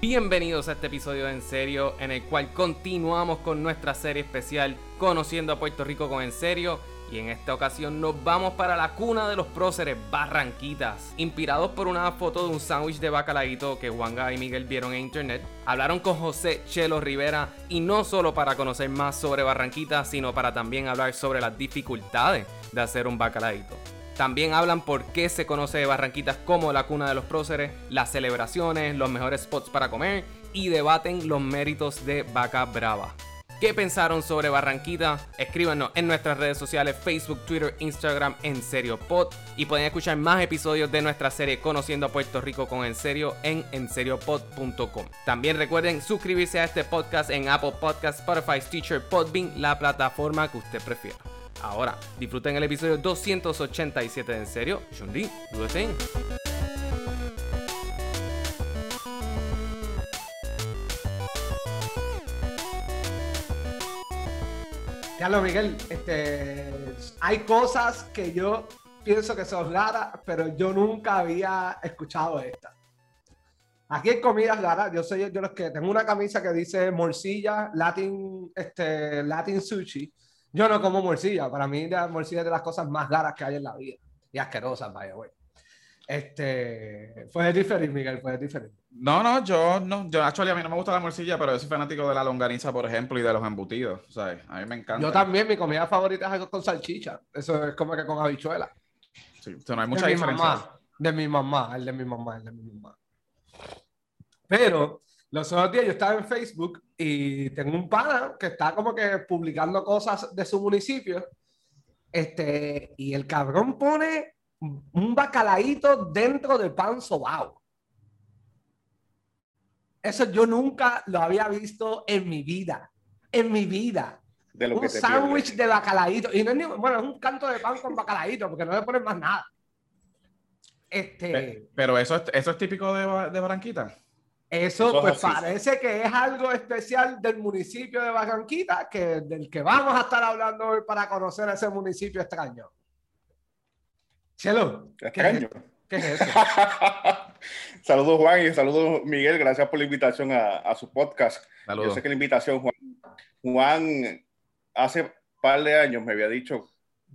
Bienvenidos a este episodio de En Serio, en el cual continuamos con nuestra serie especial Conociendo a Puerto Rico con En Serio. Y en esta ocasión nos vamos para la cuna de los próceres, Barranquitas. Inspirados por una foto de un sándwich de bacalaíto que Juanga y Miguel vieron en internet, hablaron con José Chelo Rivera y no solo para conocer más sobre Barranquitas, sino para también hablar sobre las dificultades de hacer un bacalaíto. También hablan por qué se conoce de Barranquitas como la cuna de los próceres, las celebraciones, los mejores spots para comer y debaten los méritos de Vaca Brava. ¿Qué pensaron sobre Barranquita? Escríbanos en nuestras redes sociales, Facebook, Twitter, Instagram, En Serio Pod. Y pueden escuchar más episodios de nuestra serie Conociendo a Puerto Rico con En Serio en enseriopod.com. También recuerden suscribirse a este podcast en Apple Podcasts, Spotify, Stitcher, Podbean, la plataforma que usted prefiera. Ahora, disfruten el episodio 287 de En Serio. Shundi, do the thing. Carlos Miguel, este, hay cosas que yo pienso que son raras, pero yo nunca había escuchado esta. Aquí hay comidas raras. Yo soy yo los que tengo una camisa que dice morcilla, Latin, este, Latin sushi. Yo no como morcilla. Para mí la morcilla es de las cosas más raras que hay en la vida y asquerosas, vaya, güey. Este, puedes diferir, Miguel, puedes diferir. No, no, yo no, yo actually a mí no me gusta la morcilla, pero yo soy fanático de la longaniza, por ejemplo, y de los embutidos, ¿sabes? A mí me encanta. Yo también, mi comida favorita es algo con salchicha. Eso es como que con habichuela. Sí, o sea, no hay mucha de mi diferencia. mamá, de mi mamá, el de mi mamá, el de mi mamá. Pero los otros días yo estaba en Facebook y tengo un pana que está como que publicando cosas de su municipio. Este, y el cabrón pone un bacalaíto dentro del pan sobao. Eso yo nunca lo había visto en mi vida. En mi vida. de lo que Un sándwich de bacalaíto. Y no es ni, bueno, es un canto de pan con bacalaíto, porque no le ponen más nada. Este. Pe- Pero eso es, eso es típico de, de Barranquita. Eso, Eso es pues así. parece que es algo especial del municipio de Barranquita, que, del que vamos a estar hablando hoy para conocer ese municipio extraño. Chelo, ¿qué es, Extraño. ¿qué es eso? saludos Juan y saludos Miguel, gracias por la invitación a, a su podcast. Yo Saludos. sé que la invitación, Juan, Juan hace par de años me había dicho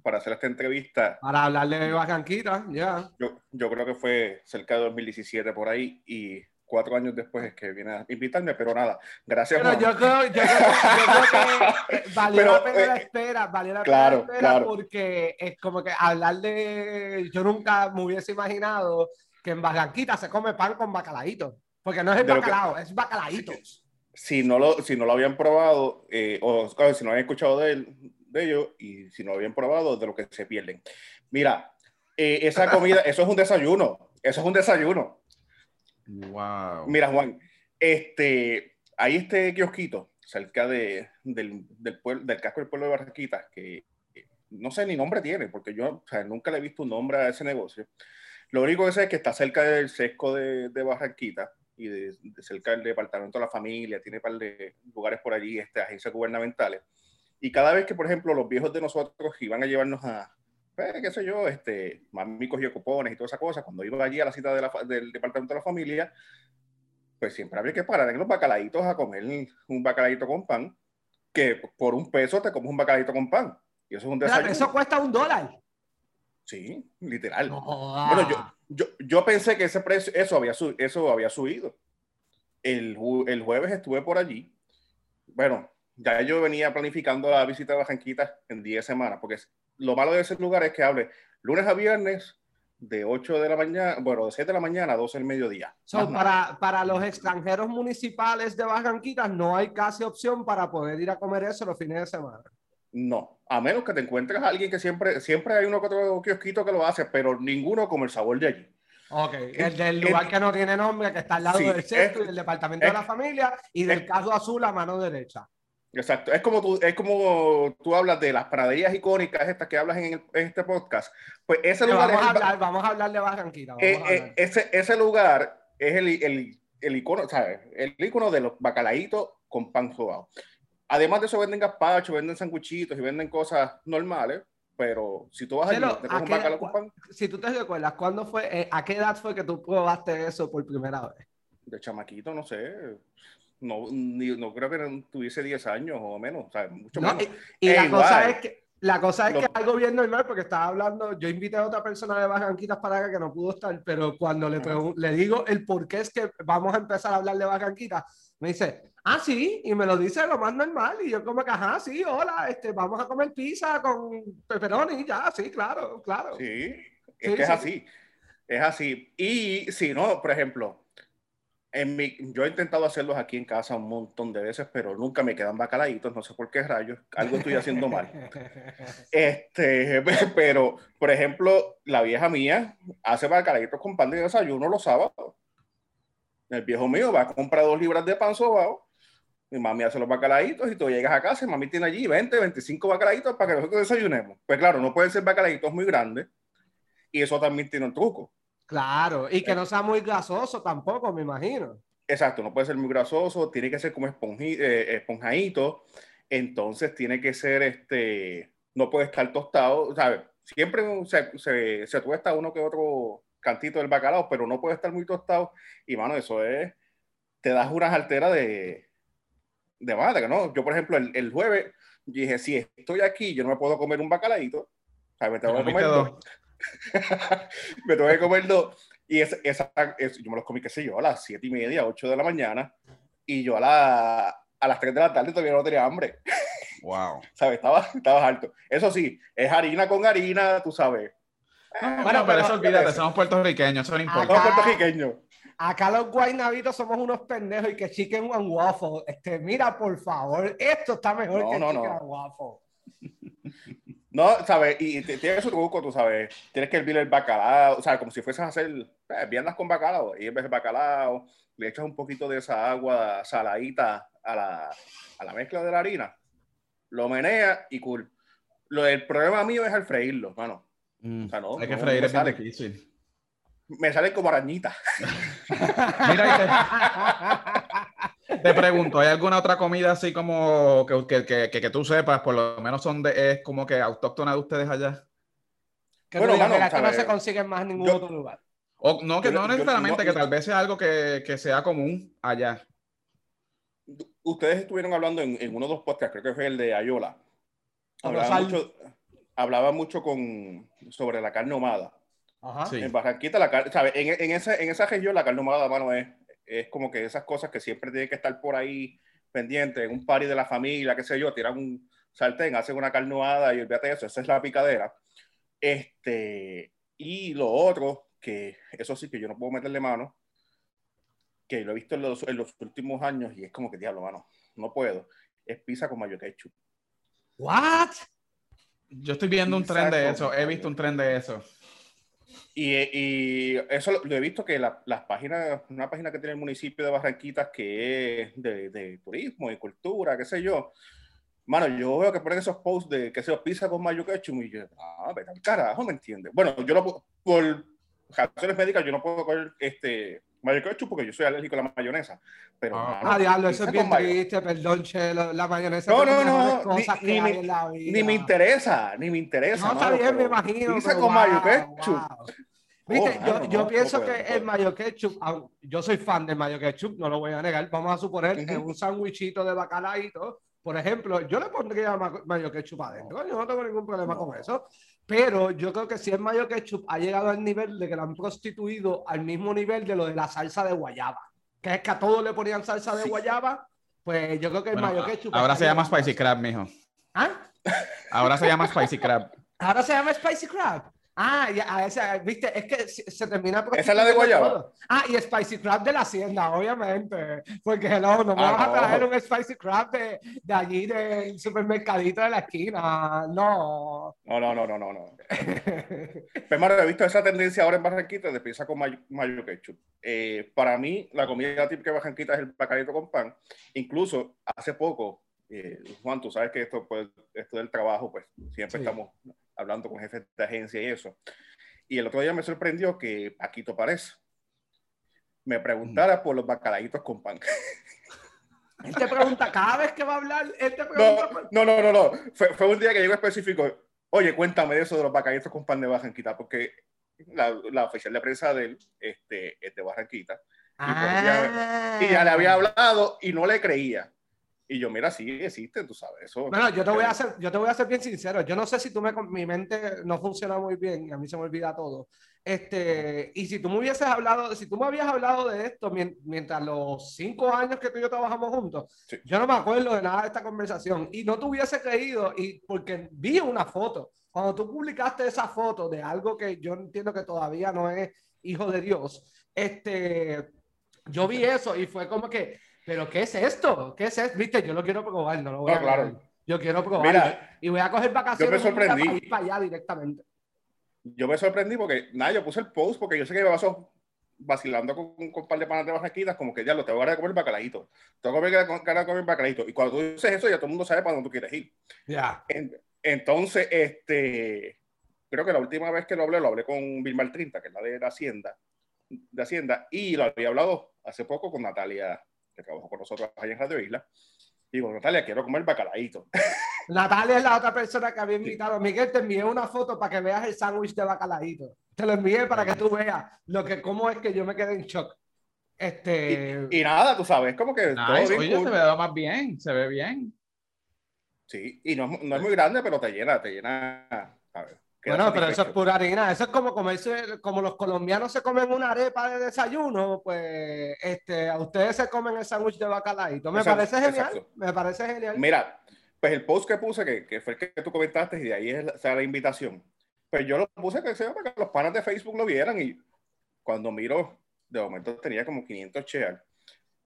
para hacer esta entrevista, Para hablarle de Barranquita, ya. yo, yo creo que fue cerca de 2017 por ahí y cuatro años después es que viene a invitarme, pero nada, gracias Pero yo creo, yo creo- yo creo que valió Pero, la pena la eh, espera, valió la claro, pena la espera claro. porque es como que hablar de. Yo nunca me hubiese imaginado que en Barranquita se come pan con bacalaíto. Porque no es el lo que- bacalao, es bacalaítos. si no lo, si no lo habían probado, eh, o claro, si no habían escuchado de, él, de ellos, y si no lo habían probado, de lo que se pierden. Mira, eh, esa comida, eso es un desayuno, eso es un desayuno. Wow. Mira, Juan, este, hay este kiosquito cerca de, del, del, pueblo, del casco del pueblo de Barranquitas, que no sé ni nombre tiene, porque yo o sea, nunca le he visto un nombre a ese negocio. Lo único que sé es que está cerca del sesco de, de Barranquita y de, de cerca del departamento de la familia, tiene un par de lugares por allí, este, agencias gubernamentales. Y cada vez que, por ejemplo, los viejos de nosotros iban a llevarnos a, pues, qué sé yo, este, mami cogió cupones y toda esa cosa, cuando iba allí a la cita de la del departamento de la familia, pues siempre había que parar en los bacalaitos a comer un bacalaito con pan, que por un peso te comes un bacalaito con pan. Y eso es un desayuno. eso cuesta un dólar. Sí, literal. No Bueno, yo, yo, yo pensé que ese precio, eso había, eso había subido. El, el jueves estuve por allí. Bueno, ya yo venía planificando la visita a Barranquita en 10 semanas, porque lo malo de ese lugar es que hable lunes a viernes de 8 de la mañana, bueno, de 7 de la mañana a 12 del mediodía. So, para, para los extranjeros municipales de Barranquita no hay casi opción para poder ir a comer eso los fines de semana. No, a menos que te encuentres a alguien que siempre, siempre hay uno que otro kiosquito que lo hace, pero ninguno como el sabor de allí. Ok, el del lugar el- que no tiene nombre, que está al lado Sí, del sexto es- y del departamento de es- la familia y del es- caso azul a mano derecha. Exacto, es como tú, es como tú hablas de las praderías icónicas estas que hablas en, el- en este podcast. Pues ese lugar vamos, es a el hablar, vamos a hablar de Barranquita. eh, eh, ese, ese lugar es el, el, el icono, ¿sabes? El icono de los bacalaitos con pan sobao. Además de eso venden gazpacho, venden sanguchitos y venden cosas normales, pero si tú vas allí, te ¿a un bacalao con pan, Si tú te recuerdas, ¿cuándo fue, eh, a qué edad fue que tú probaste eso por primera vez? de chamaquito, no sé. No, ni- no creo que tuviese 10 años o menos, o sea, mucho No, menos. y, y la igual. cosa es que la cosa es que es algo bien normal porque estaba hablando, yo invité a otra persona de Barranquitas para acá que no pudo estar, pero cuando le, le digo el por qué es que vamos a empezar a hablar de Barranquitas, me dice, ah, sí, y me lo dice lo más normal, y yo como que, ajá, sí, hola, este, vamos a comer pizza con pepperoni, ya, sí, claro, claro. Sí, es Sí, que es sí. así. Es así. Y si no, por ejemplo, en mi, yo he intentado hacerlos aquí en casa un montón de veces, pero nunca me quedan bacalaitos, no sé por qué rayos, algo estoy haciendo mal. Este, pero, por ejemplo, la vieja mía hace bacalaitos con pan de desayuno los sábados. El viejo mío va a comprar dos libras de pan sobao. Mi mami hace los bacalaitos y tú llegas a casa y mami tiene allí 20, 25 bacalaitos para que nosotros desayunemos. Pues claro, no pueden ser bacalaitos muy grandes y eso también tiene un truco. Claro, y que no sea muy grasoso tampoco, me imagino. Exacto, no puede ser muy grasoso, tiene que ser como esponji- eh, esponjadito, entonces tiene que ser, este, no puede estar tostado, ¿sabes? Siempre se, se, se tuesta uno que otro cantito del bacalao, pero no puede estar muy tostado y, mano, eso es, te das unas alteras de, de madre, ¿no? Yo, por ejemplo, el, el jueves dije, si estoy aquí, yo no me puedo comer un bacalaíto, ¿sabes? Me tengo que comer dos. me tengo que comer dos. Y esa, esa, es- yo me los comí, qué sé yo, a las siete y media, 8 de la mañana. Y yo a, la, a las 3 de la tarde todavía no tenía hambre. Wow. ¿Sabes? Estaba, estaba alto. Eso sí, es harina con harina, tú sabes. No, Bueno, pero, pero- eso olvídate, somos puertorriqueños, eso no importa. Acá- puertorriqueños. Acá los guaynabitos somos unos pendejos y que chicken and waffle. Este, mira, por favor, esto está mejor No, que no, chicken no. and waffle. No, ¿sabes? Y tiene su truco, tú sabes. Tienes que hervir el bacalao, o sea, como si fueses a hacer eh, viandas con bacalao. Y en vez de bacalao, le echas un poquito de esa agua saladita a la, a la mezcla de la harina. Lo meneas y cool. Lo, el problema mío es al freírlo, mano. Mm, O sea, no, Hay que no, freír no es bien sale. difícil. Me salen como arañitas. Mira, te, pregunto, ¿hay alguna otra comida así como que, que, que, que- que tú sepas, por lo menos son de, es como que autóctona de ustedes allá? Que Bueno, no, digas, mano, mira, esto no se consigue en más ningún Yo- otro lugar. O no, que Yo- no yo- necesariamente, que tal vez sea algo que, que sea común allá. Ustedes estuvieron hablando en, en uno de los podcasts, creo que fue el de Ayola. Hablaba mucho, hablaba mucho con, sobre la carne ahumada. Ajá. Sí. En Barranquita, la carne, ¿sabes? En, en, esa, en esa región, la carne ahumada, mano, es, es como que esas cosas que siempre tienen que estar por ahí pendiente, en un party de la familia, qué sé yo, tiran un sartén, hacen una carne ahumada y olvídate de eso, esa es la picadera. Este, y lo otro, que eso sí que yo no puedo meterle mano, que lo he visto en los, en los últimos años y es como que diablo, mano, no puedo, es pizza con mayo ketchup. What? Yo estoy viendo un tren de eso, he visto un tren de eso. Y, eso lo, he visto que la- las páginas, una página que tiene el municipio de Barranquitas que es de, de turismo y cultura, qué sé yo. Mano, yo veo que ponen esos posts de que se pizza con mayo ketchup y yo, ah, vete al carajo, ¿me entiendes? Bueno, yo no puedo- por razones médicas yo no puedo coger este mayo ketchup porque yo soy alérgico a la mayonesa. Pero, Ah. mano, Ah, diablo, eso es bien mayo- triste, perdón, Chelo. La mayonesa No, no, no, ni- ni me- la. Ni me interesa, ni me interesa. No, está bien, me imagino. Pizza pero con mayo wow, ketchup. wow. Viste, Oh, yo, mano, yo no, pienso no que no el mayo ketchup, yo soy fan del mayo ketchup, no lo voy a negar. Vamos a suponer que un sándwichito de bacalaíto, por ejemplo, yo le pondría ma- mayo ketchup adentro. Yo no tengo ningún problema No. con eso. Pero yo creo que si el mayo ketchup ha llegado al nivel de que lo han prostituido al mismo nivel de lo de la salsa de guayaba, que es que a todos le ponían salsa de Sí. guayaba, pues yo creo que el Bueno, mayo ketchup. ahora se llama Spicy. Crab, mijo. ¿Ah? Ahora se llama Spicy Crab. Ahora se llama Spicy Crab. Ah, ya, a esa, viste, es que se, se termina. ¿Esa es la de guayaba? todo. Ah, y Spicy Crab de la hacienda, obviamente. Porque hello, no me Ah, vas a no. traer un Spicy Crab de, de allí del supermercadito de la esquina. No. No, no, no, no, no, no. Pero, hermano, he visto esa tendencia ahora en Barranquita de pizza con mayo, mayo ketchup. Eh, para mí, la comida típica de Barranquita es el bacalito con pan. Incluso, hace poco, eh, Juan, tú sabes que esto, pues, esto del trabajo, pues, siempre Sí. estamos hablando con jefes de agencia y eso. Y el otro día me sorprendió que Paquito Párez me preguntara por los bacalaitos con pan. Él te pregunta, cada vez que va a hablar, él te No, pregunta. no, no, no, no. Fue, fue un día que llegó específico. Oye, cuéntame de eso de los bacallitos con pan de Barranquita, porque la, la oficial de prensa de él este, es de Barranquita. Ah. Y ya le había hablado y no le creía. Y yo, mira, sí existe, tú sabes. Eso, Bueno, yo te voy a hacer, yo te voy a ser bien sincero. Yo no sé si tú me, mi mente no funciona muy bien y a mí se me olvida todo. Este, y si tú me hubieses hablado, si tú me habías hablado de esto mien- mientras los cinco años que tú y yo trabajamos juntos, Sí. yo no me acuerdo de nada de esta conversación y no te hubiese creído y porque vi una foto. Cuando tú publicaste esa foto de algo que yo entiendo que todavía no es hijo de Dios, este, yo vi eso y fue como que, pero ¿qué es esto? ¿Qué es esto? Viste, yo lo quiero probar, no lo voy No, a claro. negar. Yo quiero probar Mira, y voy a coger vacaciones yo me sorprendí. para ir para allá directamente. yo me sorprendí porque, nada, yo puse el post porque yo sé que me paso vacilando con, con un par de panas de barranquitas, como que ya lo tengo ganas de comer bacalaíto. Tengo ganas de comer bacalaíto. Y cuando tú dices eso, ya todo el mundo sabe para dónde tú quieres ir. Ya. En- entonces, este, creo que la última vez que lo hablé, lo hablé con Vilmar 30, que es la de la Hacienda, de Hacienda, y lo había hablado hace poco con Natalia, que trabajó con nosotros allá en Radio Isla. Y digo, Natalia, quiero comer bacalaíto. Natalia es la otra persona que había invitado. Miguel, te envié una foto para que veas el sándwich de bacalaíto. Te lo envié para que tú veas lo que, cómo es que yo me quedé en shock. Este. Y nada, tú sabes, como que todo bien Oye, cool. se ve más bien, se ve bien. Sí, y no, es- no es muy grande, pero te llena, te llena. ¿sabes? Queda Bueno, pero eso es pura harina. Eso es como comerse, como los colombianos se comen una arepa de desayuno, pues este, a ustedes se comen el sándwich de bacalaíto. Me Exacto, parece genial. exacto. Me parece genial. Mira, pues el post que puse, que, que fue el que tú comentaste, y de ahí es la, o sea, la invitación. Pues yo lo puse que sea para que los panas de Facebook lo vieran y cuando miro, de momento tenía como 500 shares,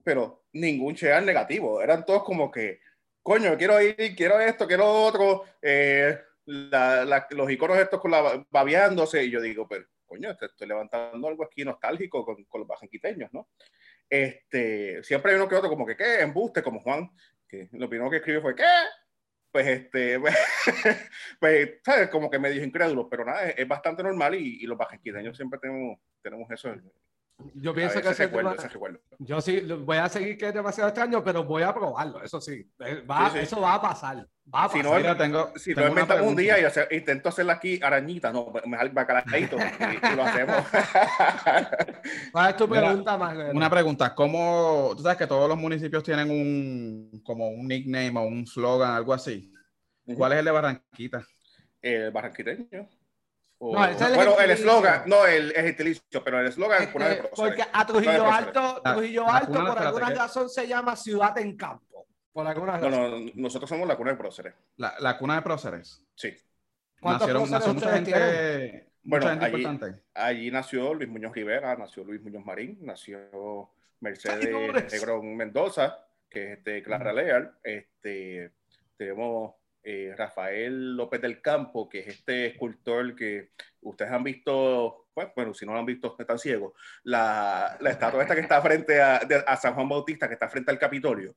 pero ningún share negativo. Eran todos como que, coño, quiero ir, quiero esto, quiero otro, eh, la- la- los iconos estos con la babeándose, y yo digo, pero coño, te estoy levantando algo aquí nostálgico con, con los bajanquiteños, ¿no? Este, siempre hay uno que otro como que, ¿qué? Embuste, como Juan, que lo primero que escribió fue, ¿qué? Pues este, pues, ¿sabes? Como que medio incrédulo, pero nada, es, es bastante normal y, y los bajanquiteños siempre tenemos, tenemos eso. Yo pienso que ese recuerdo, tema- ese recuerdo. Yo sí, voy a seguir que es demasiado extraño, pero voy a probarlo, eso sí. Eh, va- Sí, sí. Eso va a pasar. Va a Si pasar. no, Mira, tengo, Si tengo no inventamos un día y hacer- intento hacerla aquí arañita, no, me sale bacalaíto y, y lo hacemos. ¿Cuál es tu Mira, pregunta, Manuel? Una pregunta, ¿cómo, tú sabes que todos los municipios tienen un, como un nickname o un slogan, algo así? ¿Cuál es el de Barranquita? El barranquiteño. O- No, es el bueno, el eslogan, no, el, el gentilicio, pero el eslogan es Este, cuna de próceres. porque a Trujillo Alto, La- Trujillo la Alto por alguna razón se llama Ciudad en Campo. Por alguna No, razón. no, nosotros somos la cuna de próceres. La, la cuna de próceres. Sí. ¿Cuántos Nacieron, nació mucha ustedes gente, mucha Bueno, gente allí- importante. Allí nació Luis Muñoz Rivera, nació Luis Muñoz Marín, nació Mercedes. Negrón Mendoza, que es este, Clara Leal. Este, tenemos eh, Rafael López del Campo, que es este escultor que ustedes han visto, pues, bueno, si no lo han visto, están ciegos, la, la estatua esta que está frente a, de- a San Juan Bautista, que está frente al Capitolio,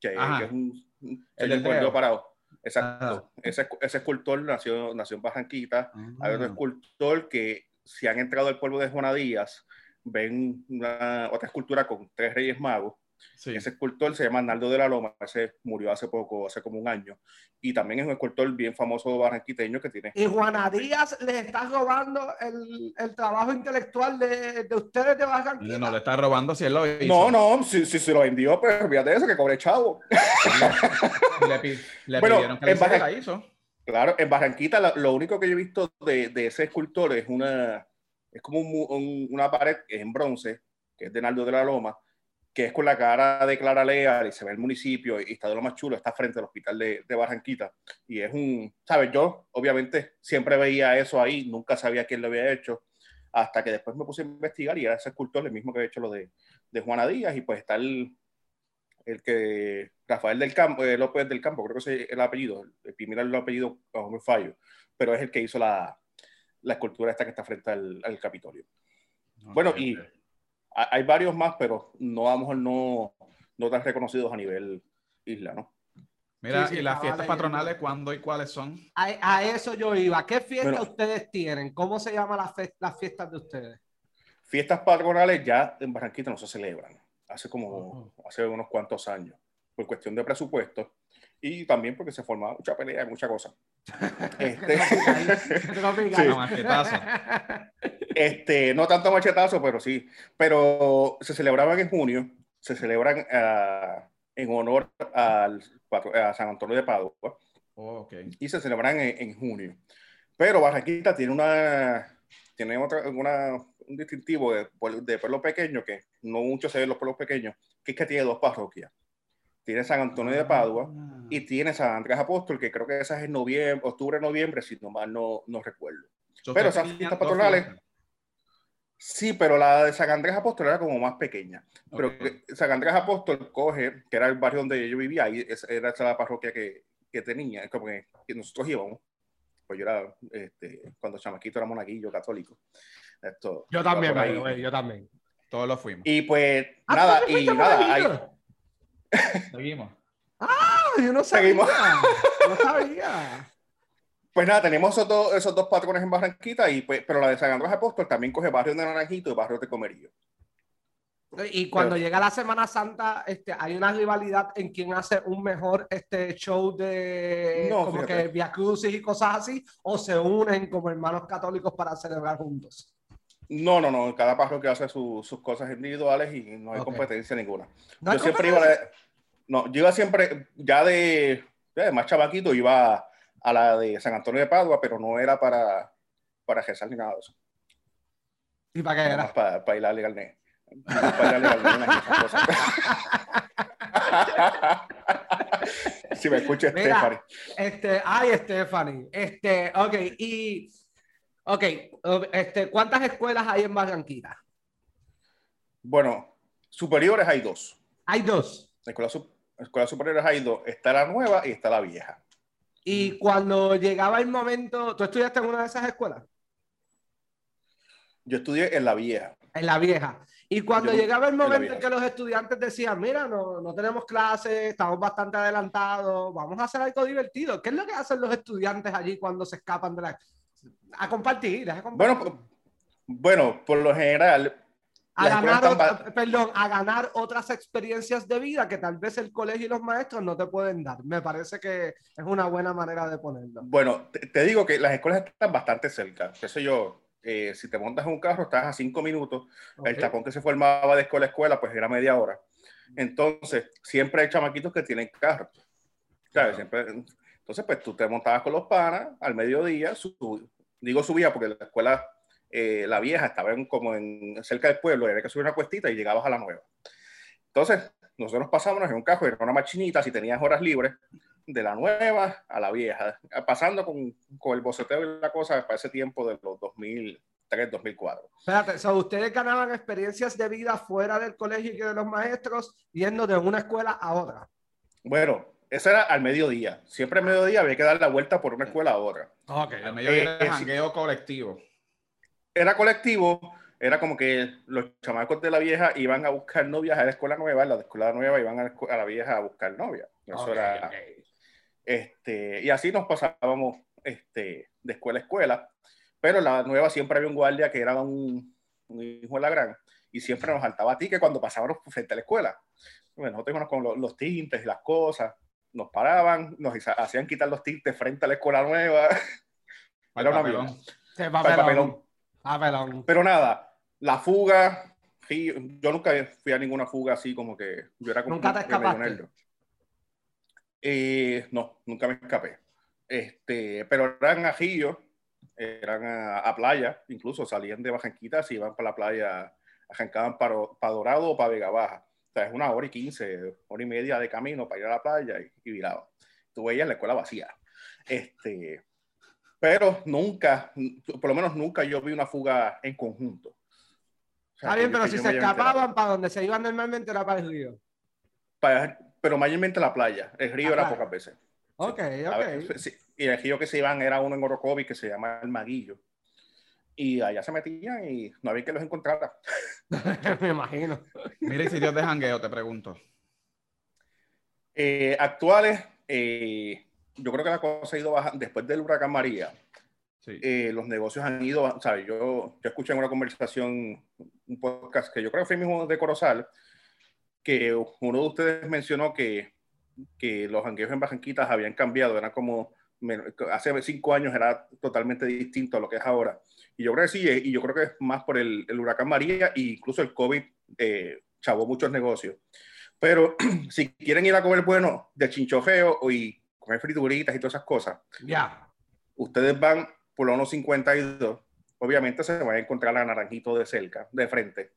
que, Ajá. que es un, un señor parado. Exacto. Ajá. Ese, ese escultor nació, nació en Barranquita. Hay otro Ah. escultor que, si han entrado al pueblo de Juana Díaz, ven una, otra escultura con tres reyes magos. Sí. Ese escultor se llama Arnaldo de la Loma, ese murió hace poco, hace como un año. Y también es un escultor bien famoso barranquiteño que tiene. Y Juana Díaz les está robando el, el trabajo intelectual de, de ustedes de Barranquilla. No le está robando si él lo hizo. No, no, si, si se lo vendió, pues olvídate de eso, que cobre chavo. Le, le Bueno, pidieron que le Baja- la hizo. Claro, en Barranquita la- lo único que yo he visto de, de ese escultor es una, es como un un- una pared que es en bronce, que es de Naldo de la Loma, que es con la cara de Clara Leal y se ve el municipio y está de lo más chulo, está frente al hospital de, de Barranquita. Y es un, ¿sabes? Yo obviamente siempre veía eso ahí, nunca sabía quién lo había hecho, hasta que después me puse a investigar y era ese escultor el mismo que había hecho lo de, de Juana Díaz y pues está el, el que Rafael del Campo, eh, López del Campo, creo que ese es el apellido, el primer el apellido, bajo mi fallo, pero es el que hizo la, la escultura esta que está frente al, al Capitolio. Bueno, y hay varios más, pero no a lo mejor no, no tan reconocidos a nivel isla, ¿no? Mira, Sí, sí, ¿y las fiestas leyendo. patronales cuándo y cuáles son? A, a eso yo iba. ¿Qué fiesta Bueno. ustedes tienen? ¿Cómo se llaman las, fe- las fiestas de ustedes? Fiestas patronales ya en Barranquita no se celebran, hace como, hace unos cuantos años. por cuestión de presupuesto y también porque se formaba mucha pelea y muchas cosas. Este, Sí. este, no tanto machetazo, pero sí. Pero se celebraban en junio, se celebran ah, en honor al, a San Antonio de Padua Oh, ok. y se celebran en, en junio. Pero Barranquita tiene una tiene otra, una, un distintivo de, pueblo- de pueblo pequeño que no mucho se ven los pueblos pequeños, que es que tiene dos parroquias. Tiene San Antonio de Padua y tiene San Andrés Apóstol, que creo que esa es en noviembre, octubre, noviembre, si no mal no, no recuerdo. Pero esas fiestas patronales-. Sí, pero la de San Andrés Apóstol era como más pequeña. Pero que San Andrés Apóstol coge, que era el barrio donde yo vivía, ahí era esa la parroquia que, que tenía, es como que, que nosotros íbamos. Pues yo era, este, cuando chamaquito era monaguillo católico. Esto, Yo también, ahí. yo también. Todos los fuimos. Y pues, Ah, nada, ¿tú también y nada, hay- monaguillo? Seguimos. Ah, yo no sabía. Seguimos. No sabía. pues nada, tenemos esos dos, esos dos patrones en Barranquita, y pues, pero la de San Andrés Apóstol también coge barrio de Naranjito y barrio de Comerillo. Y cuando Pero- llega la Semana Santa, este, hay una rivalidad en quién hace un mejor este show de No, como fíjate. que Via Crucis y cosas así, o se unen como hermanos católicos para celebrar juntos. No, no, no, cada parroquia hace su- sus cosas individuales y no hay competencia ninguna. ¿No hay yo siempre iba a la- no, yo iba siempre, ya de, más chavaquito, iba a la de San Antonio de Padua, pero no era para, para rezar ni nada de eso. ¿Y para qué Era para, para ir a legal Para ir a legal y esas cosas. si me escucha Mira. Stephanie. Este, ay, Stephanie. Este, ok, y ok, este, ¿cuántas escuelas hay en Barranquita? Bueno, superiores hay dos. Hay dos. Escuelas, escuelas superiores hay dos. Está la nueva y está la vieja. Y cuando llegaba el momento, ¿tú estudiaste en una de esas escuelas? Yo estudié en la vieja. En la vieja. Y cuando Yo- llegaba el en momento en vieja. que los estudiantes decían, mira, no, no tenemos clases, estamos bastante adelantados, vamos a hacer algo divertido. ¿Qué es lo que hacen los estudiantes allí cuando se escapan de la... A compartir, a compartir. Bueno, bueno, por lo general, a ganar, otra- perdón, a ganar otras experiencias de vida que tal vez el colegio y los maestros no te pueden dar. Me parece que es una buena manera de ponerlo. Bueno, te, te digo que las escuelas están bastante cerca. Qué sé yo, eh, si te montas en un carro, estás a cinco minutos. El tapón que se formaba de escuela a escuela, pues era media hora. Entonces, siempre hay chamaquitos que tienen carro. ¿Sabes? Siempre, entonces, pues tú te montabas con los panas al mediodía. su- digo subía porque la escuela, eh, la vieja, estaba en- como en, cerca del pueblo, y había que subir una cuestita y llegabas a la nueva. Entonces, nosotros pasábamos en un carro, era una machinita, si tenías horas libres, de la nueva a la vieja, pasando con, con el boceteo y la cosa para ese tiempo de los 2003, 2004. Espérate, so, ustedes ganaban experiencias de vida fuera del colegio y de los maestros yendo de una escuela a otra. Bueno, eso era al mediodía. Siempre al mediodía había que dar la vuelta por una escuela a otra. Ok. El medio de Eh, sí. jangueo colectivo. Era colectivo, era como que los chamacos de la vieja iban a buscar novias a la escuela nueva, la de escuela nueva iban a la, escu- a la vieja a buscar novias. Eso era, este, y así nos pasábamos este, de escuela a escuela, pero la nueva siempre había un guardia que era un, un hijo de la gran, y siempre nos saltaba a ti que cuando pasábamos frente a la escuela, bueno, nosotros íbamos con los, los tintes y las cosas, nos paraban, nos hacían quitar los tintes frente a la escuela nueva. Era una Papelón. Sí, papelón. Papelón. Pero nada, la fuga, sí, yo nunca fui a ninguna fuga así como que yo era como ¿Nunca te escapaste? Eh, no, nunca me escapé. Este, pero eran a Río, eran a, a playa, incluso salían de Bajanquitas y iban para la playa, arrancaban para, para Dorado o para Vega Baja. O sea, es una hora y quince, hora y media de camino para ir a la playa y, y viraban. Tú veías la escuela vacía. Este, pero nunca, por lo menos nunca yo vi una fuga en conjunto. O sea, Está bien, pero si se escapaban para donde se iban normalmente era para el río. Pa- pero mayormente la playa. El río era pocas veces. Ok, ver, ok. sí, y el río que se iban era uno en Orocovi que se llama El Maguillo. Y allá se metían y no había que los encontrara. Me imagino. Mira, y sitios de jangueo, te pregunto. Eh, actuales, eh, yo creo que la cosa ha ido bajando. Después del huracán María, Sí. eh, los negocios han ido, ¿sabes? Yo, yo escuché en una conversación, un podcast que yo creo que fue mismo de Corozal, que uno de ustedes mencionó que que los jangueos en Barranquitas habían cambiado, era como, hace cinco años era totalmente distinto a lo que es ahora. Y yo creo que sí, y yo creo que es más por el, huracán María e incluso el COVID eh, chavó muchos negocios. Pero si quieren ir a comer bueno de chinchofeo y comer frituritas y todas esas cosas, ya. ustedes van por la 152, obviamente se van a encontrar la naranjito de cerca, de frente.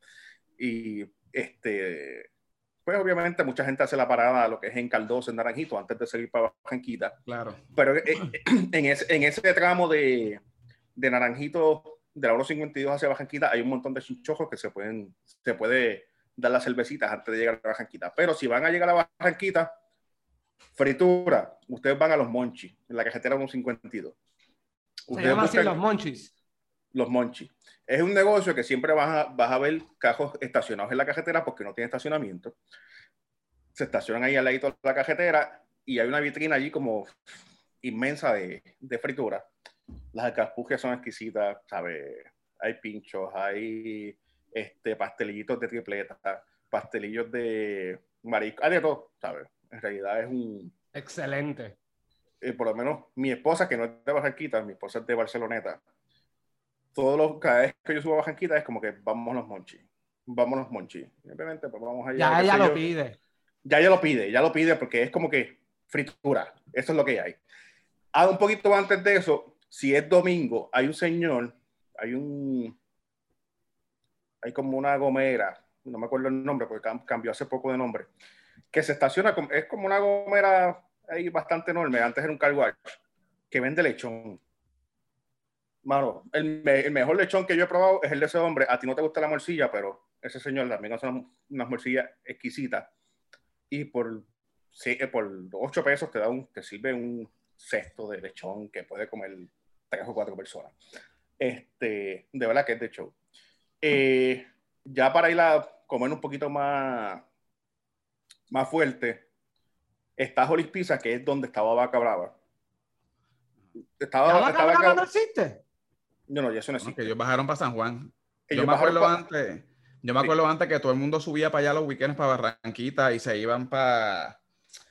Y este, pues obviamente mucha gente hace la parada lo que es en Caldoso, en Naranjito, antes de seguir para Barranquita. Claro. Pero eh, en, ese, en ese tramo de, de Naranjito, de la 52 hacia Barranquita, hay un montón de chinchojos que se pueden, se puede dar las cervecitas antes de llegar a Barranquita. Pero si van a llegar a Barranquita, fritura, ustedes van a los Monchis, en la cajetera 152. Se llama así los Monchis. Los Monchis. Es un negocio que siempre vas a, vas a ver cajos estacionados en la cajetera porque no tiene estacionamiento. Se estacionan ahí al ladito de la cajetera y hay una vitrina allí como inmensa de, de fritura. Las alcapurrias son exquisitas, ¿sabes? Hay pinchos, hay este, pastelillitos de tripleta, pastelillos de marisco, hay de todo, ¿sabes? En realidad es un... Excelente. Eh, por lo menos mi esposa, que no es de Barranquita, mi esposa es de Barceloneta, todos los, cada vez que yo subo a Barranquita es como que vamos los monchi, vamos los monchi. Simplemente pues vamos allá. Ya ella lo pide. Ya ella lo pide, ya lo pide porque es como que fritura, eso es lo que hay. Ah, un poquito antes de eso, si es domingo, hay un señor, hay un, hay como una gomera, no me acuerdo el nombre porque cambió hace poco de nombre, que se estaciona, es como una gomera ahí bastante enorme, antes era un car que vende lechón Mano, el, mejor lechón que yo he probado es el de ese hombre. A ti no te gusta la morcilla, pero ese señor también hace unas, morcillas exquisitas. Y por, sí, eh, por 8 pesos te da un, te sirve un cesto de lechón que puede comer tres o cuatro personas. Este, de verdad que es de show. Eh, ya para ir a comer un poquito más, más fuerte, está Holy Pizza, que es donde estaba Vaca Brava. Estaba, Vaca Brava no existe? No, no, ya eso no existe. que ellos bajaron para San Juan. yo me acuerdo antes, yo me acuerdo antes que todo el mundo subía para allá los weekends para Barranquita y se iban para.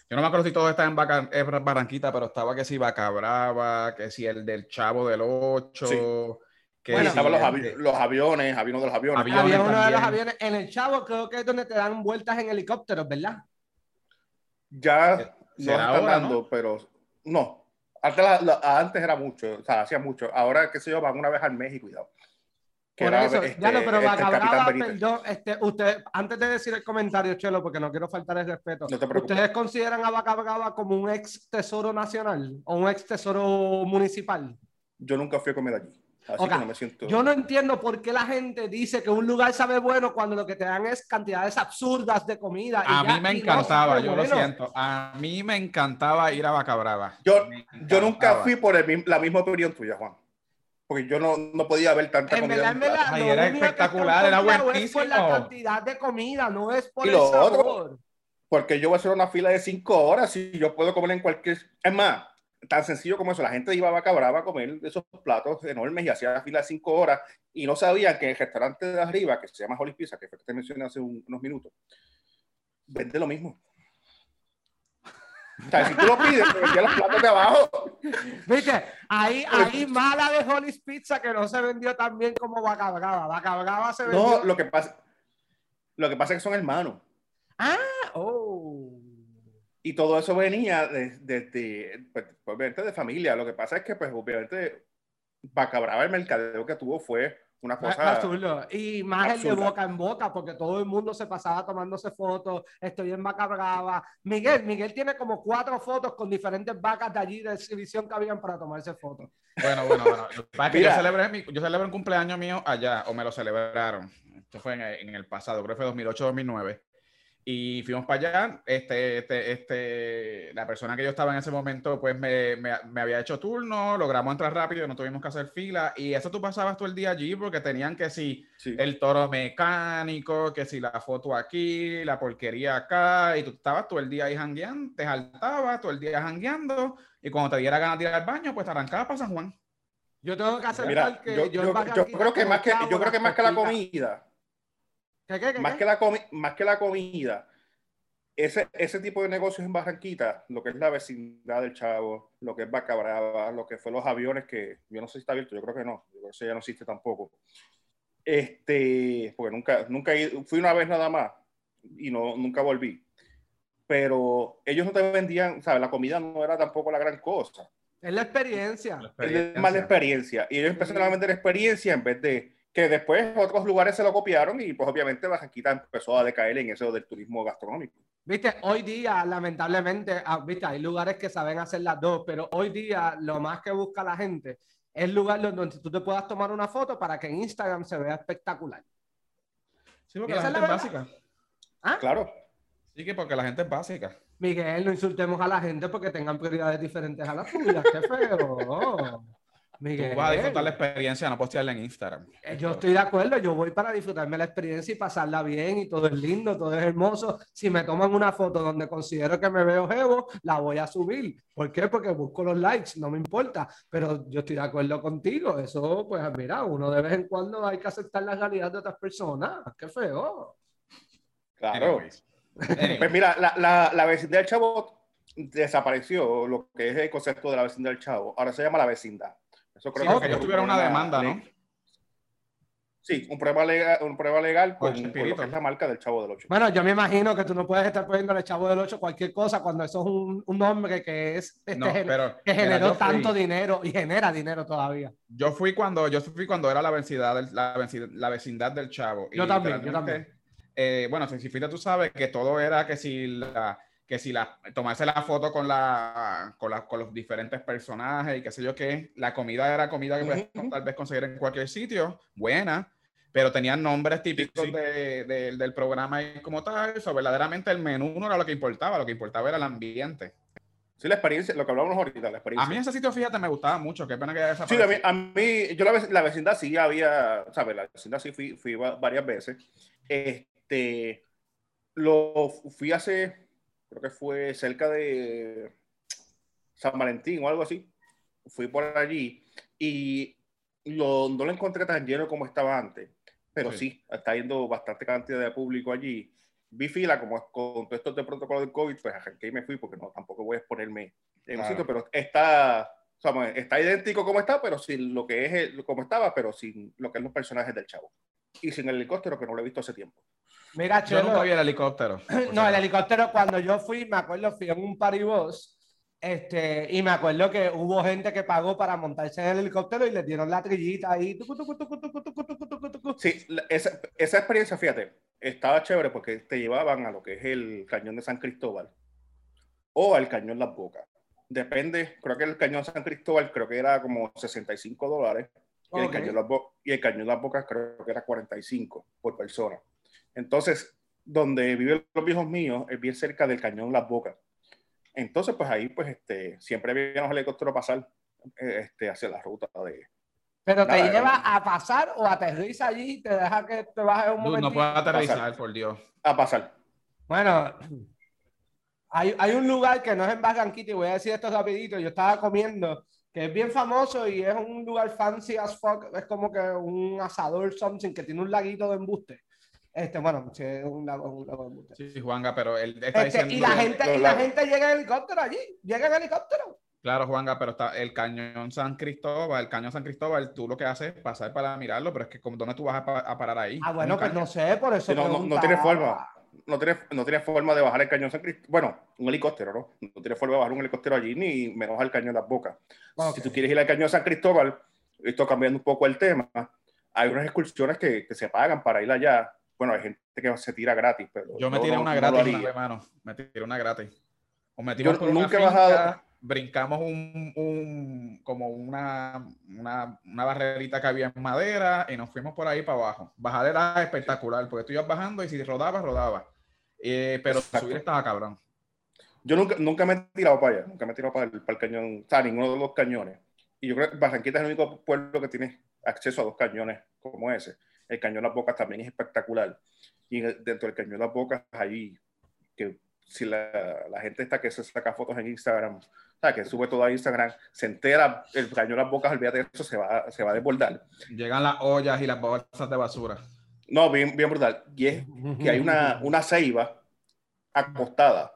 Yo no me acuerdo si todo estaba en Barranquita, pero estaba que si Vaca Brava, que si el del Chavo del 8. Que bueno, estaban los, los, aviones, había uno de los aviones. había uno de los aviones. En el Chavo creo que es donde te dan vueltas en helicópteros, ¿verdad? Ya no están dando, pero no, antes, era mucho, o sea, hacía mucho. Ahora, qué sé yo, van una vez al mes y cuidado. Por eso, este, ya no, pero este, perdón, este, usted, antes de decir el comentario, Chelo, porque no quiero faltar el respeto, ¿ustedes consideran a como un ex tesoro nacional o un ex tesoro municipal? Yo nunca fui a comer allí. Yo no entiendo por qué la gente dice que un lugar sabe bueno cuando lo que te dan es cantidades absurdas de comida. A mí me encantaba, yo lo siento. A mí me encantaba ir a Bacabrava. Yo, yo nunca fui por la misma opinión tuya, Juan. Porque yo no, no podía ver tanta comida. era espectacular, era buenísimo. Es por la cantidad de comida, no es por el sabor. porque yo voy a hacer una fila de cinco horas y yo puedo comer en cualquier... Es más, tan sencillo como eso. La gente iba a Vaca Brava a comer esos platos enormes y hacía fila cinco horas y no sabían que el restaurante de arriba, que se llama Holy Pizza, que fue que te mencioné hace unos minutos, vende lo mismo. O sea, si tú lo pides, te los platos de abajo. Viste, ahí, ahí mala de Holy Pizza que no se vendió tan bien como Vaca Brava. Vaca Brava se vendió. No, lo que pasa, lo que pasa es que son hermanos. Ah. Y todo eso venía desde, de, de, pues, obviamente, de familia. Lo que pasa es que, pues, obviamente, Vaca Brava, el mercadeo que tuvo fue una cosa. Absurdo. Y más el de boca en boca, porque todo el mundo se pasaba tomándose fotos. Estoy en Vaca Brava. Miguel, Miguel tiene como cuatro fotos con diferentes vacas de allí de exhibición que habían para tomarse fotos. Bueno, bueno, bueno. yo, celebré yo celebré un cumpleaños mío allá, o me lo celebraron. Esto fue en, en el pasado, creo que fue 2008-2009. Y fuimos para allá. Este, este, este, la persona que yo estaba en ese momento, pues me, me, me, había hecho turno, logramos entrar rápido, no tuvimos que hacer fila. Y eso tú pasabas todo el día allí porque tenían que si el toro mecánico, que si la foto aquí, la porquería acá. Y tú estabas todo el día ahí jangueando, te saltabas todo el día jangueando. Y cuando te diera ganas de ir al baño, pues te arrancabas para San Juan. Yo tengo que hacer que yo, yo, yo, creo que más que yo creo que más que la comida más, Que la más que la comida, ese, ese tipo de negocios en Barranquita, lo que es la vecindad del Chavo, lo que es Vaca Brava, lo que fue los aviones, que yo no sé si está abierto, yo creo que no, yo creo que eso ya no existe tampoco. Este, porque nunca, nunca fui una vez nada más y no, nunca volví. Pero ellos no te vendían, ¿sabes? La comida no era tampoco la gran cosa. Es la experiencia. Es más la experiencia. Y ellos empezaron a vender experiencia en vez de que después otros lugares se lo copiaron y pues obviamente Barranquita empezó a decaer en eso del turismo gastronómico. Viste, hoy día, lamentablemente, ah, viste, hay lugares que saben hacer las dos, pero hoy día lo más que busca la gente es lugar donde tú te puedas tomar una foto para que en Instagram se vea espectacular. Sí, porque la gente es, básica. ¿Ah? Claro. Sí, que porque la gente es básica. Miguel, no insultemos a la gente porque tengan prioridades diferentes a las tuyas. Qué feo. Miguel. Tú vas a disfrutar la experiencia, no postearla en Instagram. Eh, yo estoy de acuerdo, yo voy para disfrutarme la experiencia y pasarla bien y todo es lindo, todo es hermoso. Si me toman una foto donde considero que me veo jevo, la voy a subir. ¿Por qué? Porque busco los likes, no me importa. Pero yo estoy de acuerdo contigo. Eso, pues, mira, uno de vez en cuando hay que aceptar la realidad de otras personas. Qué feo. Claro. Pues mira, la, la, la vecindad del chavo desapareció, lo que es el concepto de la vecindad del chavo. Ahora se llama la vecindad. Eso creo que ellos tuvieron una demanda, ¿no? Sí, un prueba legal, un prueba legal con, con lo que es la marca del Chavo del Ocho. Bueno, yo me imagino que tú no puedes estar poniendo al Chavo del Ocho cualquier cosa cuando eso es un, un nombre que es este, que generó tanto dinero y genera dinero todavía. Yo fui cuando yo fui cuando era la vecindad la, vecindad, la vecindad del Chavo. Yo también, yo también. Eh, bueno, si fuiste tú sabes que todo era que si la que si la, tomarse la foto con, la, con, la, con los diferentes personajes y qué sé yo qué, la comida era comida que puedes tal vez conseguir en cualquier sitio, buena, pero tenían nombres típicos De, del programa y como tal, eso verdaderamente el menú no era lo que importaba, lo que importaba era el ambiente. Sí, la experiencia, lo que hablábamos ahorita, la experiencia. A mí ese sitio, fíjate, me gustaba mucho, qué pena que haya Sí, a mí, a mí yo la, la, vecindad sí había, ¿sabes? La vecindad sí fui, fui varias veces. Este, lo fui hace creo que fue cerca de San Valentín o algo así. Fui por allí y lo, no lo encontré tan lleno como estaba antes, pero sí, está yendo bastante cantidad de público allí. Vi fila, como con todo esto de protocolo del COVID, pues arranqué y me fui porque no, tampoco voy a exponerme en un sitio, pero está, está idéntico como está, pero sin lo que es como estaba, pero sin lo que es los personajes del chavo. Y sin el helicóptero que no lo he visto hace tiempo. Mira, Yo nunca vi el helicóptero. No, el helicóptero cuando yo fui, me acuerdo, fui en un paribos este, y me acuerdo que hubo gente que pagó para montarse en el helicóptero y le dieron la trillita ahí. Sí, esa, esa experiencia, fíjate, estaba chévere porque te llevaban a lo que es el cañón de San Cristóbal o al cañón Las Bocas. Depende, creo que el cañón San Cristóbal creo que era como 65 dólares y, el cañón Las y el cañón Las Bocas creo que era 45 por persona. Entonces, donde viven los viejos míos es bien cerca del cañón Las Bocas. Entonces, pues ahí, pues, este, siempre veíamos el helicóptero pasar eh, este, hacia la ruta de... ¿Pero te lleva a pasar o aterriza allí y te deja que te bajes un momento? No puedes aterrizar, por Dios. A pasar. Bueno, hay, hay, un lugar que no es en Barranquita y voy a decir esto rapidito. Yo estaba comiendo, que es bien famoso y es un lugar fancy as fuck. Es como que un asador something que tiene un laguito de embuste. Este, bueno, sí, un lago, un lago Sí, Juanga, pero él está este, diciendo... Y la, gente, y la gente llega en helicóptero allí, llega en helicóptero. Claro, Juanga, pero está el cañón San Cristóbal, el cañón San Cristóbal, tú lo que haces es pasar para mirarlo, pero es que ¿dónde tú vas a, parar ahí? Ah, bueno, pues no sé, por eso. no, no, no tiene forma. No tiene, no tiene forma de bajar el cañón San Cristóbal. Bueno, un helicóptero, ¿no? No tiene forma de bajar un helicóptero allí, ni menos al cañón Las Bocas. Si tú quieres ir al cañón San Cristóbal, esto cambiando un poco el tema, hay unas excursiones que, que se pagan para ir allá bueno, hay gente que se tira gratis, pero. Yo me tiré una gratis, hermano. Me tiré una gratis. O me tiré por nunca una bajado. brincamos un, un como una, una, una, barrerita que había en madera y nos fuimos por ahí para abajo. Bajar era espectacular, porque tú ibas bajando y si rodaba, rodaba. Eh, pero subir estaba cabrón. Yo nunca, nunca me he tirado para allá, nunca me he tirado para el, para el cañón, o sea, ninguno de los cañones. Y yo creo que Barranquita es el único pueblo que tiene acceso a dos cañones como ese el Cañón Las Bocas también es espectacular. Y dentro del Cañón Las Bocas, ahí, que si la, la, gente está que se saca fotos en Instagram, o sea, que sube todo a Instagram, se entera, el Cañón Las Bocas, olvídate de eso, se va, se va a desbordar. Llegan las ollas y las bolsas de basura. No, bien, bien brutal. Y es que hay una, una ceiba acostada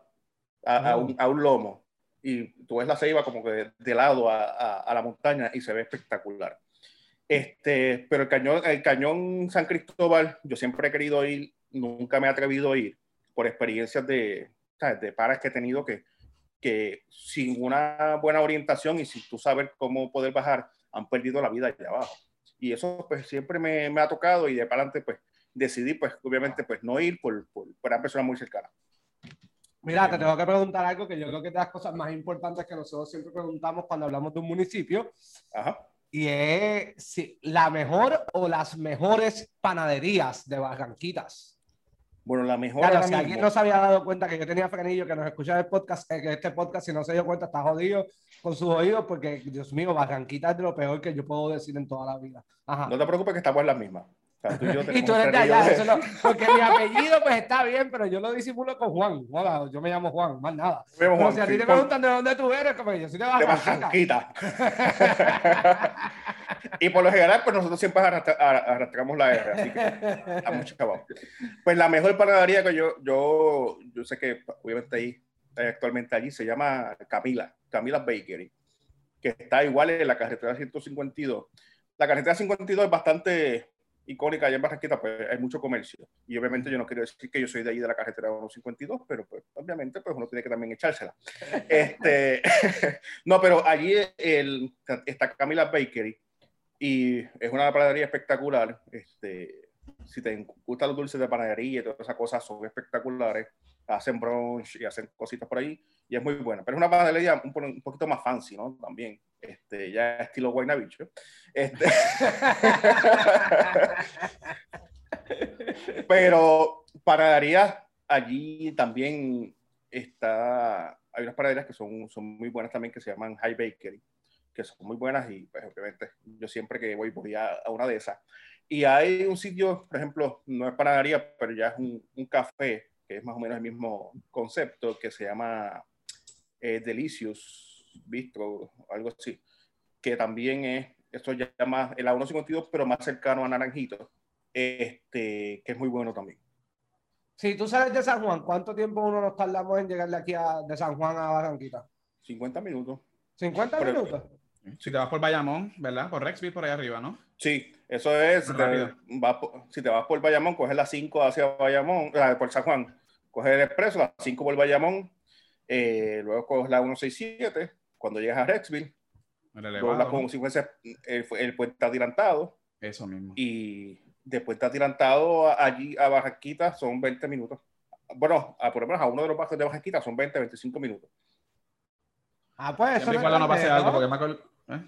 a, un, a, un, lomo y tú ves la ceiba como que de, lado a, a, la montaña y se ve espectacular. Este, pero el cañón, el cañón San Cristóbal, yo siempre he querido ir, nunca me he atrevido a ir por experiencias de, de paras que he tenido que, que sin una buena orientación y sin tú saber cómo poder bajar, han perdido la vida allá abajo. Y eso pues siempre me, me ha tocado y de para adelante pues decidí pues obviamente pues no ir por, por, por una persona muy cercana. Mira, te tengo que preguntar algo que yo creo que es de las cosas más importantes que nosotros siempre preguntamos cuando hablamos de un municipio. Ajá. Y es la mejor o las mejores panaderías de Barranquitas. Bueno, la mejor. Claro, si alguien no se había dado cuenta que yo tenía frenillo, que nos escucha el podcast, eh, que este podcast, si no se dio cuenta, está jodido con sus oídos, porque, Dios mío, Barranquita es de lo peor que yo puedo decir en toda la vida. Ajá. No te preocupes que estamos en las mismas. y, tú eres de allá, eso no, porque mi apellido pues está bien, pero yo lo disimulo con Juan. Hola, yo me llamo Juan, más nada. Juan, si a ti te preguntan de dónde tú eres, como yo soy de Barranquita. y por lo general, pues nosotros siempre arrastramos la R, así que a mucho Pues la mejor panadería que yo, yo, yo sé que obviamente ahí, actualmente allí, se llama Camila, Camila Bakery, que está igual en la carretera 152. La carretera 52 es bastante icónica allá en Barranquita, pues hay mucho comercio. Y obviamente yo no quiero decir que yo soy de ahí de la carretera 152, pero pues obviamente pues uno tiene que también echársela. este, no, pero allí el, está Camila Bakery y es una panadería espectacular. Este, si te gustan los dulces de panadería y todas esas cosas, son espectaculares. Hacen brunch y hacen cositas por ahí y es muy buena. Pero es una panadería un, un poquito más fancy, ¿no? También, este, ya estilo Guaynabicho. Este... Pero panaderías, allí también está, hay unas panaderías que son, son muy buenas también que se llaman High Bakery que son muy buenas y pues obviamente yo siempre que voy voy a, una de esas. Y hay un sitio, por ejemplo, no es panadería, pero ya es un, un café, que es más o menos el mismo concepto, que se llama eh, Delicious Bistro, algo así, que también es, esto ya más, el A152, pero más cercano a Naranjito, este, que es muy bueno también. Si tú sales de San Juan, ¿cuánto tiempo uno nos tardamos en llegar de aquí a, de San Juan a Barranquita? 50 minutos. ¿50 minutos? Si te vas por Bayamón, ¿verdad? Por Rexville, por ahí arriba, ¿no? Sí, eso es. si te vas por Bayamón, coges la 5 hacia Bayamón, por San Juan, coges el expreso, la 5 por Bayamón, eh, luego coges la 167, cuando llegas a Rexville, el, como si fuese el, puente adelantado. Eso mismo. Y de puente adelantado allí a Barranquita son 20 minutos. Bueno, a, por lo menos a uno de los bajos de Barranquita son 20, 25 minutos. Ah, pues eso. No, no pase algo porque me acuerdo ¿Eh?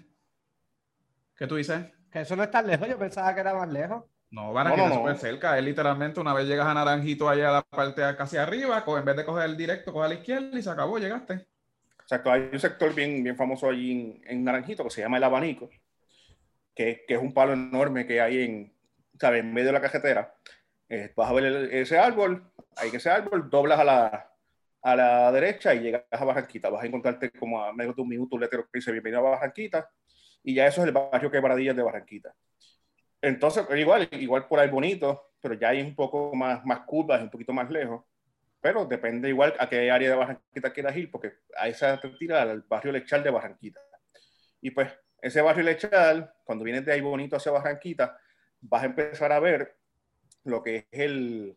¿Qué tú dices? Que eso no es tan lejos, yo pensaba que era más lejos. No, van a no, súper cerca. Es literalmente una vez llegas a Naranjito allá a la parte casi arriba, en vez de coger el directo, coge a la izquierda y se acabó, llegaste. Exacto, hay un sector bien, bien famoso allí en, Naranjito que se llama El Abanico, que, que, es un palo enorme que hay en, ¿sabes? en medio de la cajetera. Eh, vas a ver ese árbol, hay que ese árbol, doblas a la, a la derecha y llegas a Barranquita. Vas a encontrarte como a menos de un minuto un letrero que dice bienvenido a Barranquita y ya eso es el barrio Quebradillas de Barranquita. Entonces, igual, igual por ahí bonito, pero ya hay un poco más, más curvas, un poquito más lejos. Pero depende igual a qué área de Barranquita quieras ir, porque ahí se tira al barrio Lechal de Barranquita. Y pues ese barrio Lechal, cuando vienes de ahí bonito hacia Barranquita, vas a empezar a ver lo que es el,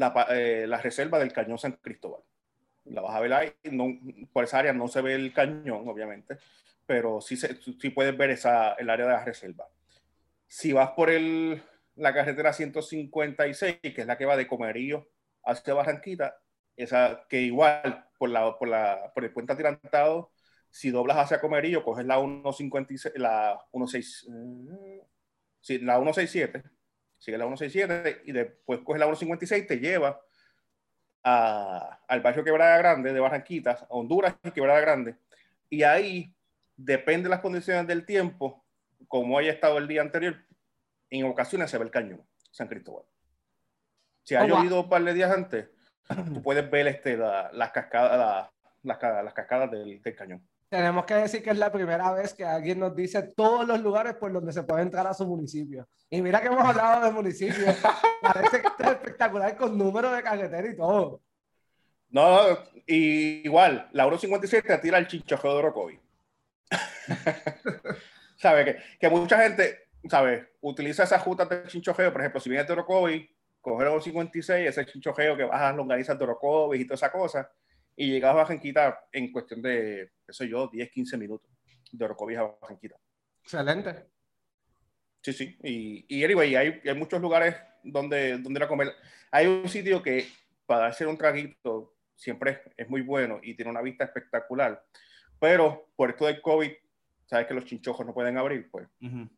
la, eh, reserva del cañón San Cristóbal. La vas a ver ahí, no, por esa área no se ve el cañón, obviamente, pero sí, puedes ver esa, el área de la reserva. Si vas por el, la carretera 156, que es la que va de Comerío hacia Barranquita, esa que igual por, la, por, la, por el puente atirantado, si doblas hacia Comerío, coges la 156, la 16, eh, sí, la 167 sigue la 167 y después coge la 156, te lleva a, al barrio Quebrada Grande de Barranquitas, Honduras y Quebrada Grande. Y ahí, depende de las condiciones del tiempo, como haya estado el día anterior, en ocasiones se ve el cañón, San Cristóbal. Si ha oh, llovido un par de días antes, tú puedes ver este, las cascadas, las cascadas del, del cañón. Tenemos que decir que es la primera vez que alguien nos dice todos los lugares por donde se puede entrar a su municipio. Y mira que hemos hablado de municipios. Parece que es espectacular con número de carretera y todo. No, y igual, la 157 tira el chinchojeo de Orocovi. ¿Sabe? Que, que mucha gente, ¿sabe? Utiliza esas rutas de chinchojeo. Por ejemplo, si vienes de Orocovi, coger el 156, ese chinchojeo que vas a longanizas de Orocovi y toda esa cosa y llegas a Bajanquita en cuestión de, qué sé yo, 10, 15 minutos de Orocovis a Bajanquita. Excelente. Sí, sí. Y, y anyway, hay, hay muchos lugares donde, donde ir a comer. Hay un sitio que para hacer un traguito siempre es, muy bueno y tiene una vista espectacular. Pero por esto del COVID, sabes que los chinchojos no pueden abrir, pues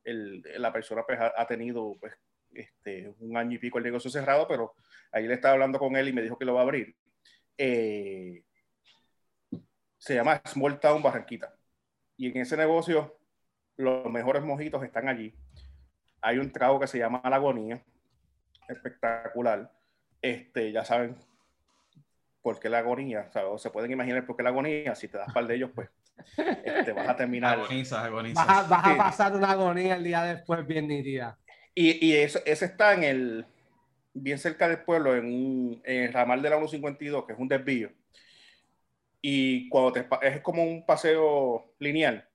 el, la persona pues, ha, ha, tenido pues, este, un año y pico el negocio cerrado, pero ahí le estaba hablando con él y me dijo que lo va a abrir. Eh, se llama Small Town Barranquita. Y en ese negocio, los mejores mojitos están allí. Hay un trago que se llama La Agonía, espectacular. Este, ya saben por qué la agonía, o, se pueden imaginar por qué la agonía, si te das par de ellos, pues este, vas a terminar. Agoniza, agoniza. Vas, a, vas a pasar una agonía el día después bien nítida. Y, y eso, ese está en el, bien cerca del pueblo, en, un, en el ramal de la 152, que es un desvío y cuando te, es como un paseo lineal.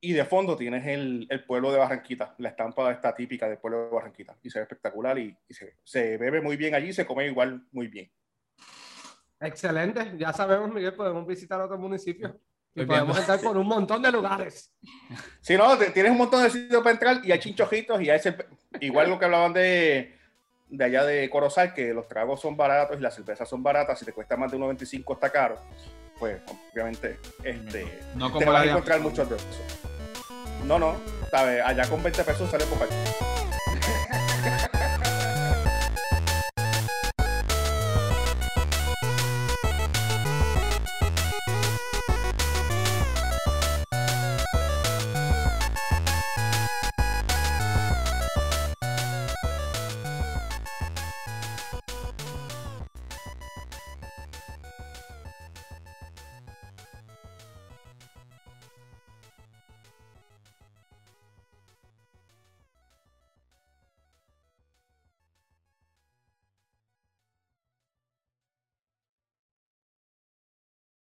Y de fondo tienes el, el, pueblo de Barranquita, la estampa esta típica del pueblo de Barranquita. Y se ve espectacular y, y se, se, bebe muy bien allí, se come igual muy bien. Excelente, ya sabemos, Miguel, podemos visitar otros municipios. Y podemos entrar por un montón de lugares. Sí, no, tienes un montón de sitios para entrar y hay chinchojitos y hay igual lo que hablaban de de allá de Corozal que los tragos son baratos y las cervezas son baratas, si te cuesta más de 1.25 está caro, pues obviamente este, no te vas a encontrar muchos de esos. No, no, ¿sabes? allá con 20 pesos sale por